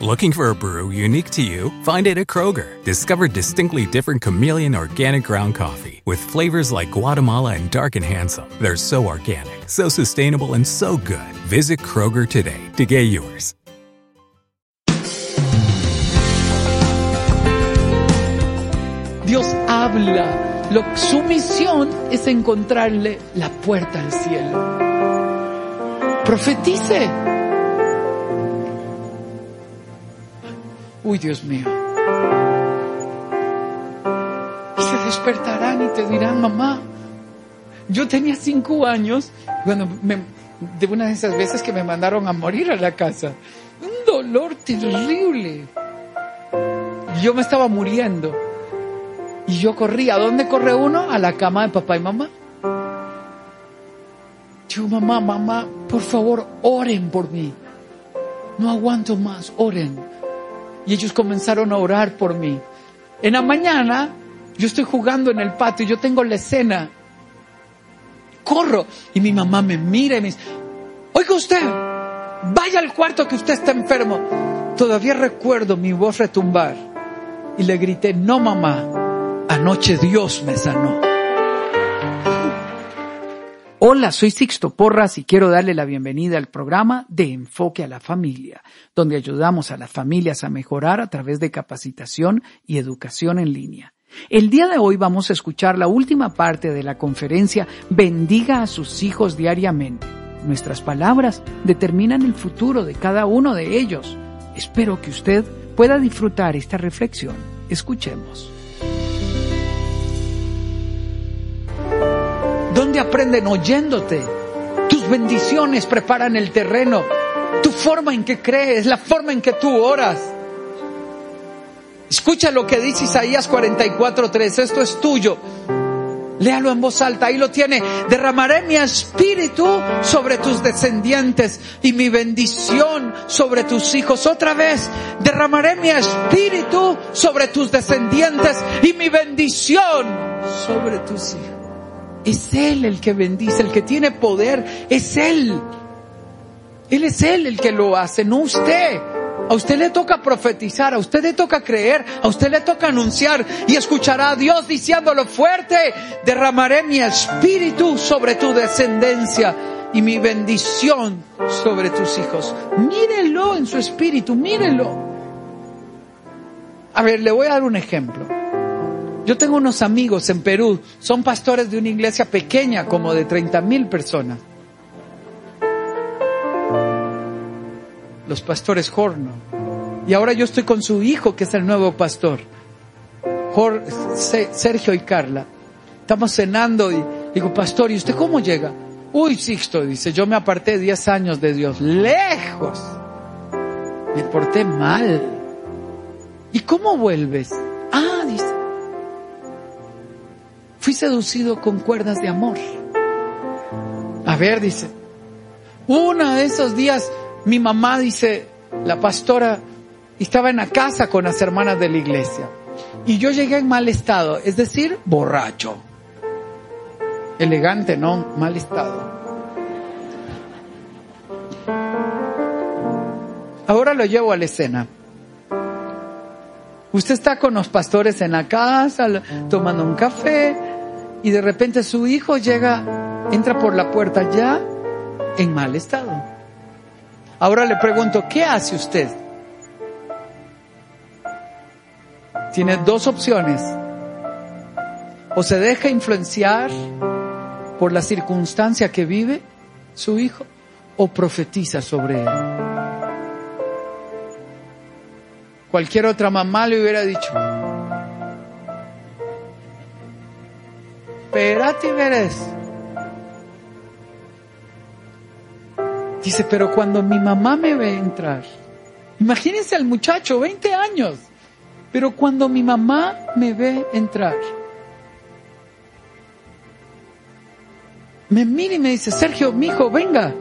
Looking for a brew unique to you? Find it at Kroger. Discover distinctly different chameleon organic ground coffee with flavors like Guatemala and Dark and Handsome. They're so organic, so sustainable, and so good. Visit Kroger today to get yours. Dios habla. Lo- su misión es encontrarle la puerta al cielo. Profetice. Uy, Dios mío. Y se despertarán y te dirán, mamá, yo tenía cinco años cuando me, de una de esas veces que me mandaron a morir a la casa. Un dolor terrible. Yo me estaba muriendo. Y yo corrí. ¿A dónde corre uno? A la cama de papá y mamá. Yo, mamá, mamá, por favor, oren por mí. No aguanto más, oren. Y ellos comenzaron a orar por mí. En la mañana, yo estoy jugando en el patio, yo tengo la escena. Corro. Y mi mamá me mira y me dice, oiga usted, vaya al cuarto que usted está enfermo. Todavía recuerdo mi voz retumbar. Y le grité, no mamá, anoche Dios me sanó. Hola, soy Sixto Porras y quiero darle la bienvenida al programa de Enfoque a la Familia, donde ayudamos a las familias a mejorar a través de capacitación y educación en línea. El día de hoy vamos a escuchar la última parte de la conferencia Bendiga a sus hijos diariamente. Nuestras palabras determinan el futuro de cada uno de ellos. Espero que usted pueda disfrutar esta reflexión. Escuchemos. ¿Dónde aprenden oyéndote? Tus bendiciones preparan el terreno. Tu forma en que crees, la forma en que tú oras. Escucha lo que dice Isaías 44:3. Esto es tuyo. Léalo en voz alta, ahí lo tiene. Derramaré mi espíritu sobre tus descendientes y mi bendición sobre tus hijos. Otra vez, derramaré mi espíritu sobre tus descendientes y mi bendición sobre tus hijos. Es Él el que bendice, el que tiene poder, es Él. Él es Él el que lo hace, no usted. A usted le toca profetizar, a usted le toca creer, a usted le toca anunciar y escuchará a Dios diciéndolo fuerte, derramaré mi espíritu sobre tu descendencia y mi bendición sobre tus hijos. Mírelo en su espíritu, mírelo. A ver, le voy a dar un ejemplo. Yo tengo unos amigos en Perú, son pastores de una iglesia pequeña, como de 30 mil personas. Los pastores Horno. Y ahora yo estoy con su hijo, que es el nuevo pastor. Sergio y Carla. Estamos cenando y digo, pastor, ¿y usted cómo llega? Uy, Sixto, dice, yo me aparté 10 años de Dios, lejos. Me porté mal. ¿Y cómo vuelves? Ah, dice, fui seducido con cuerdas de amor. A ver, dice, uno de esos días mi mamá, dice, la pastora, estaba en la casa con las hermanas de la iglesia. Y yo llegué en mal estado, es decir, borracho. Elegante, ¿no? Mal estado. Ahora lo llevo a la escena. Usted está con los pastores en la casa, tomando un café, y de repente su hijo llega, entra por la puerta ya en mal estado. Ahora le pregunto, ¿qué hace usted? Tiene dos opciones. O se deja influenciar por la circunstancia que vive su hijo, o profetiza sobre él. Cualquier otra mamá le hubiera dicho, espérate y verás. Dice, pero cuando mi mamá me ve entrar, imagínense al muchacho, 20 años, Pero cuando mi mamá me ve entrar, me mira y me dice, Sergio, mi hijo, venga.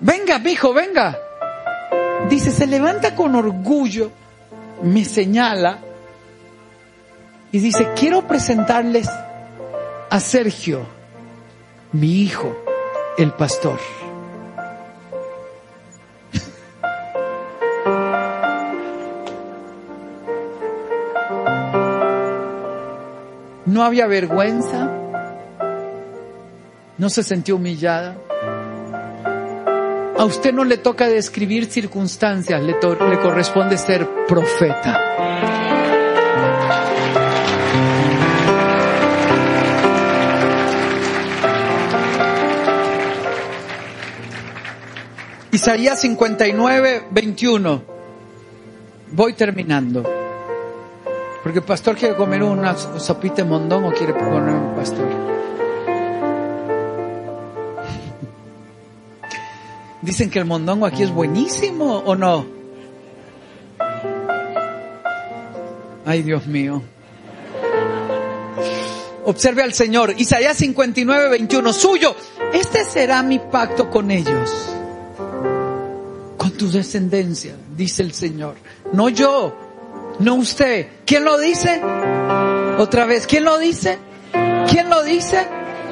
Venga, mi hijo, venga. Dice, se levanta con orgullo, me señala y dice, quiero presentarles a Sergio, mi hijo, el pastor. No había vergüenza, no se sintió humillada. A usted no le toca describir circunstancias, le, le corresponde ser profeta. Isaías 59, 21. Voy terminando. Porque el pastor quiere comer una sopita de mondón o quiere poner un pastor. Dicen que el mondongo aquí es buenísimo o no. Ay, Dios mío. Observe al Señor. Isaías 59, 21. Suyo. Este será mi pacto con ellos. Descendencia, dice el Señor. No yo, no usted. ¿Quién lo dice? Otra vez, ¿quién lo dice? ¿Quién lo dice?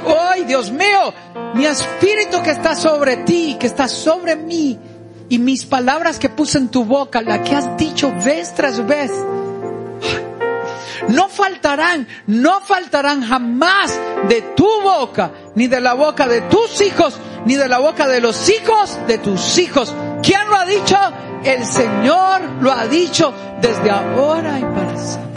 ¡Ay, Dios mío! Mi espíritu que está sobre ti, que está sobre mí, y mis palabras que puse en tu boca, la que has dicho vez tras vez, no faltarán, no faltarán jamás de tu boca, ni de la boca de tus hijos, ni de la boca de los hijos de tus hijos. ¿Quién lo ha dicho? El Señor lo ha dicho desde ahora y para siempre.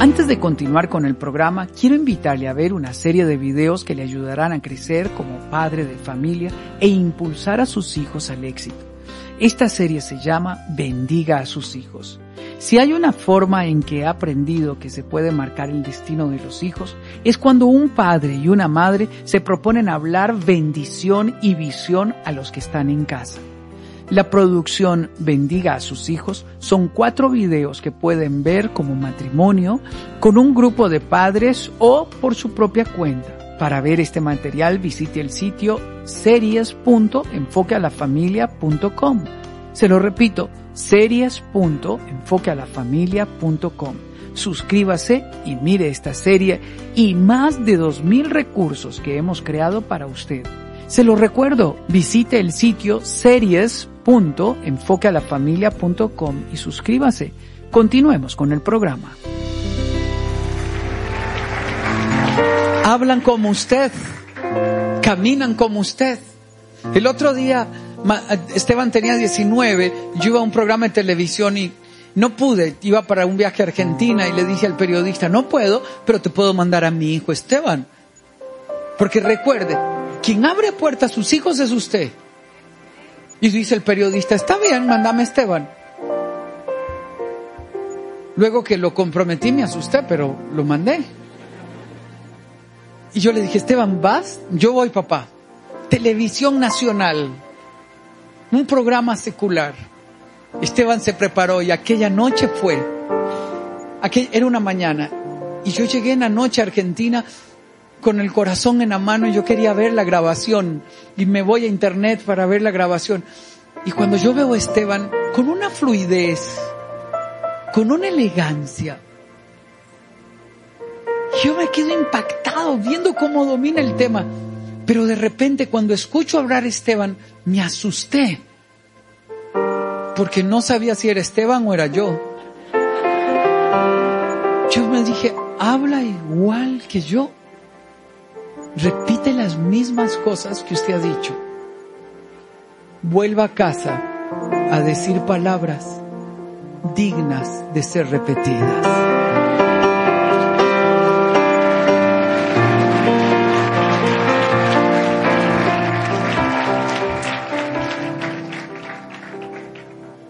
Antes de continuar con el programa, quiero invitarle a ver una serie de videos que le ayudarán a crecer como padre de familia e impulsar a sus hijos al éxito. Esta serie se llama Bendiga a sus hijos. Si hay una forma en que he aprendido que se puede marcar el destino de los hijos, es cuando un padre y una madre se proponen hablar bendición y visión a los que están en casa. La producción Bendiga a sus hijos son cuatro videos que pueden ver como matrimonio con un grupo de padres o por su propia cuenta. Para ver este material visite el sitio series.enfoquealafamilia.com. Se lo repito, series.enfoquealafamilia.com. Suscríbase y mire esta serie y más de 2.000 recursos que hemos creado para usted. Se lo recuerdo, visite el sitio series.enfoquealafamilia.com y suscríbase. Continuemos con el programa. Hablan como usted, caminan como usted. El otro día Esteban tenía 19, yo iba a un programa de televisión y no pude, iba para un viaje a Argentina y le dije al periodista, no puedo, pero te puedo mandar a mi hijo Esteban. Porque recuerde, quien abre puertas a sus hijos es usted. Y dice el periodista, está bien, mándame Esteban. Luego que lo comprometí me asusté, pero lo mandé. Y yo le dije, Esteban, ¿vas? Yo voy, papá. Televisión Nacional, un programa secular. Esteban se preparó y aquella noche fue. era una mañana. Y yo llegué en la noche a Argentina con el corazón en la mano y yo quería ver la grabación. Y me voy a internet para ver la grabación. Y cuando yo veo a Esteban con una fluidez, con una elegancia, yo me quedo impactado viendo cómo domina el tema. Pero de repente cuando escucho hablar a Esteban, me asusté. Porque no sabía si era Esteban o era yo. Yo me dije, habla igual que yo. Repite las mismas cosas que usted ha dicho. Vuelva a casa a decir palabras dignas de ser repetidas.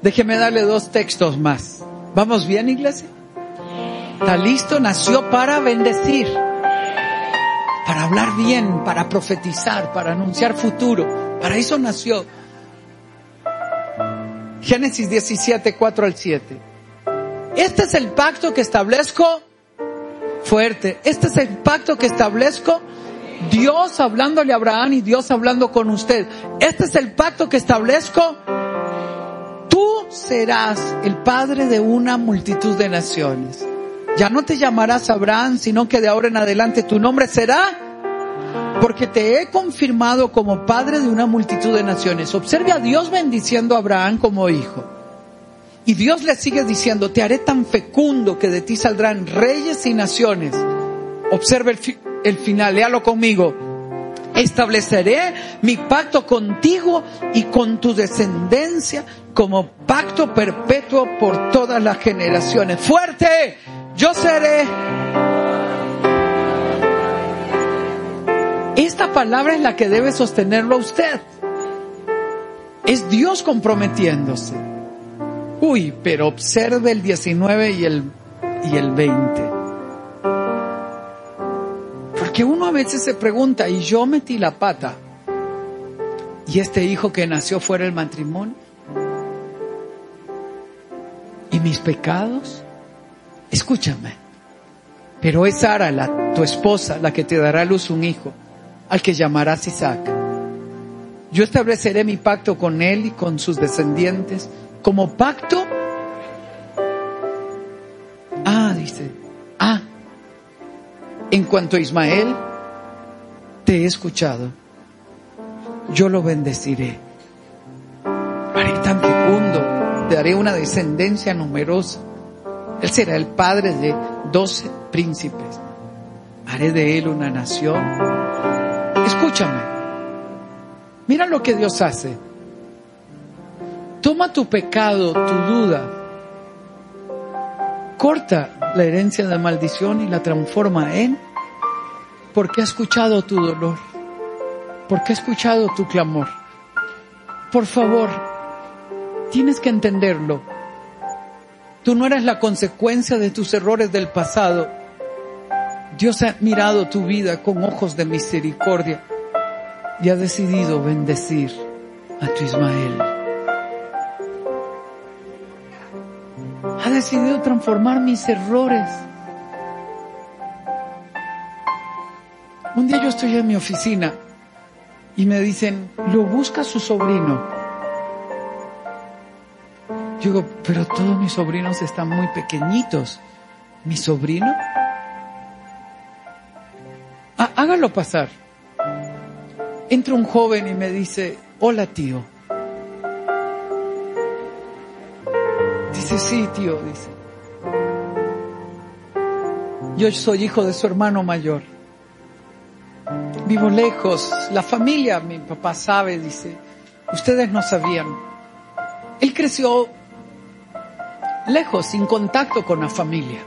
Déjeme darle dos textos más. ¿Vamos bien, iglesia? ¿Está listo? Nació para bendecir. para hablar bien, para profetizar, para anunciar futuro. Para eso nació. Génesis 17, 4 al 7. Este es el pacto que establezco fuerte. Este es el pacto que establezco Dios hablándole a Abraham y Dios hablando con usted. Este es el pacto que establezco. Serás el padre de una multitud de naciones. Ya no te llamarás Abraham, sino que de ahora en adelante tu nombre será porque te he confirmado como padre de una multitud de naciones. Observe a Dios bendiciendo a Abraham como hijo. Y Dios le sigue diciendo, te haré tan fecundo que de ti saldrán reyes y naciones. Observe el, el final, léalo conmigo. Estableceré mi pacto contigo y con tu descendencia como pacto perpetuo por todas las generaciones. Fuerte, yo seré. Esta palabra es la que debe sostenerlo a usted. Es Dios comprometiéndose. Uy, pero observe el 19 y el, y el 20 que uno a veces se pregunta, ¿y yo metí la pata? ¿Y este hijo que nació fuera del matrimonio? ¿Y mis pecados? Escúchame. Pero es Sara, la, tu esposa, la que te dará a luz un hijo, al que llamarás Isaac. Yo estableceré mi pacto con él y con sus descendientes como pacto. En cuanto a Ismael, te he escuchado. Yo lo bendeciré. Haré tan fecundo, te daré una descendencia numerosa. Él será el padre de doce príncipes. Haré de él una nación. Escúchame. Mira lo que Dios hace. Toma tu pecado, tu duda. Corta la herencia de maldición y la transforma en porque ha escuchado tu dolor, porque ha escuchado tu clamor. Por favor, tienes que entenderlo. Tú no eres la consecuencia de tus errores del pasado. Dios ha mirado tu vida con ojos de misericordia y ha decidido bendecir a tu Ismael. ha decidido transformar mis errores. Un día yo estoy en mi oficina y me dicen, lo busca su sobrino. Yo digo, pero todos mis sobrinos están muy pequeñitos. ¿Mi sobrino? Ah, hágalo pasar. Entra un joven y me dice, hola tío. Dice, sí, tío, dice. Yo soy hijo de su hermano mayor. Vivo lejos. La familia, mi papá sabe, dice. Ustedes no sabían. Él creció lejos, sin contacto con la familia.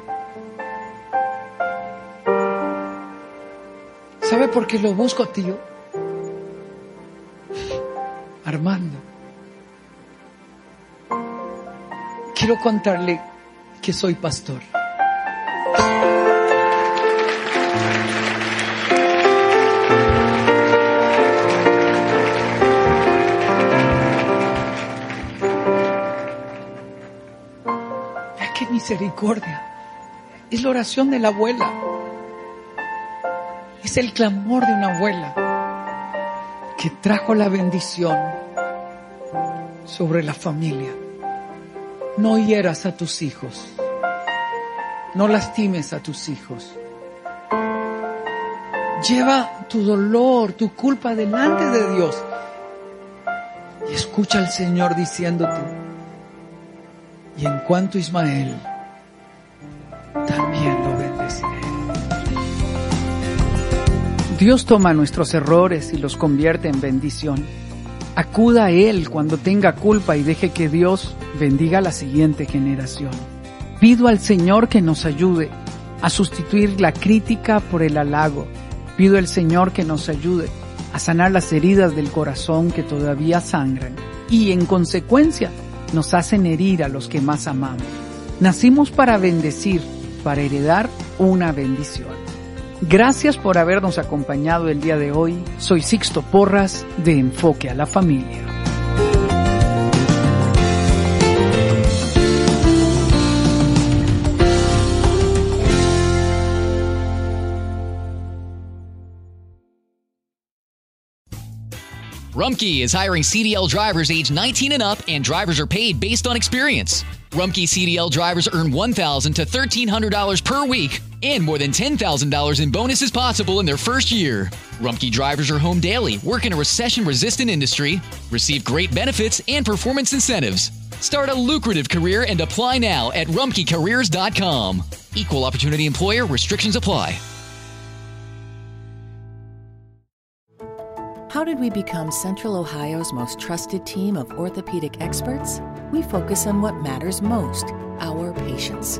¿Sabe por qué lo busco, tío? Armando. quiero contarle que soy pastor. Misericordia. Es la oración de la abuela. Es el clamor de una abuela que trajo la bendición sobre la familia no hieras a tus hijos, no lastimes a tus hijos. Lleva tu dolor, tu culpa delante de Dios y escucha al Señor diciéndote, y en cuanto Ismael, Dios toma nuestros errores y los convierte en bendición. Acuda a Él cuando tenga culpa y deje que Dios bendiga a la siguiente generación. Pido al Señor que nos ayude a sustituir la crítica por el halago. Pido al Señor que nos ayude a sanar las heridas del corazón que todavía sangran y en consecuencia nos hacen herir a los que más amamos. Nacimos para bendecir, para heredar una bendición. Gracias por habernos acompañado el día de hoy. Soy Sixto Porras de Enfoque a la Familia. Rumkey is hiring CDL drivers age 19 and up, and drivers are paid based on experience. Rumkey CDL drivers earn $1,000 to $1,300 per week, and more than $10,000 in bonuses possible in their first year. Rumkey drivers are home daily, work in a recession resistant industry, receive great benefits and performance incentives. Start a lucrative career and apply now at rumkeycareers.com. Equal opportunity employer restrictions apply. How did we become Central Ohio's most trusted team of orthopedic experts? We focus on what matters most our patients.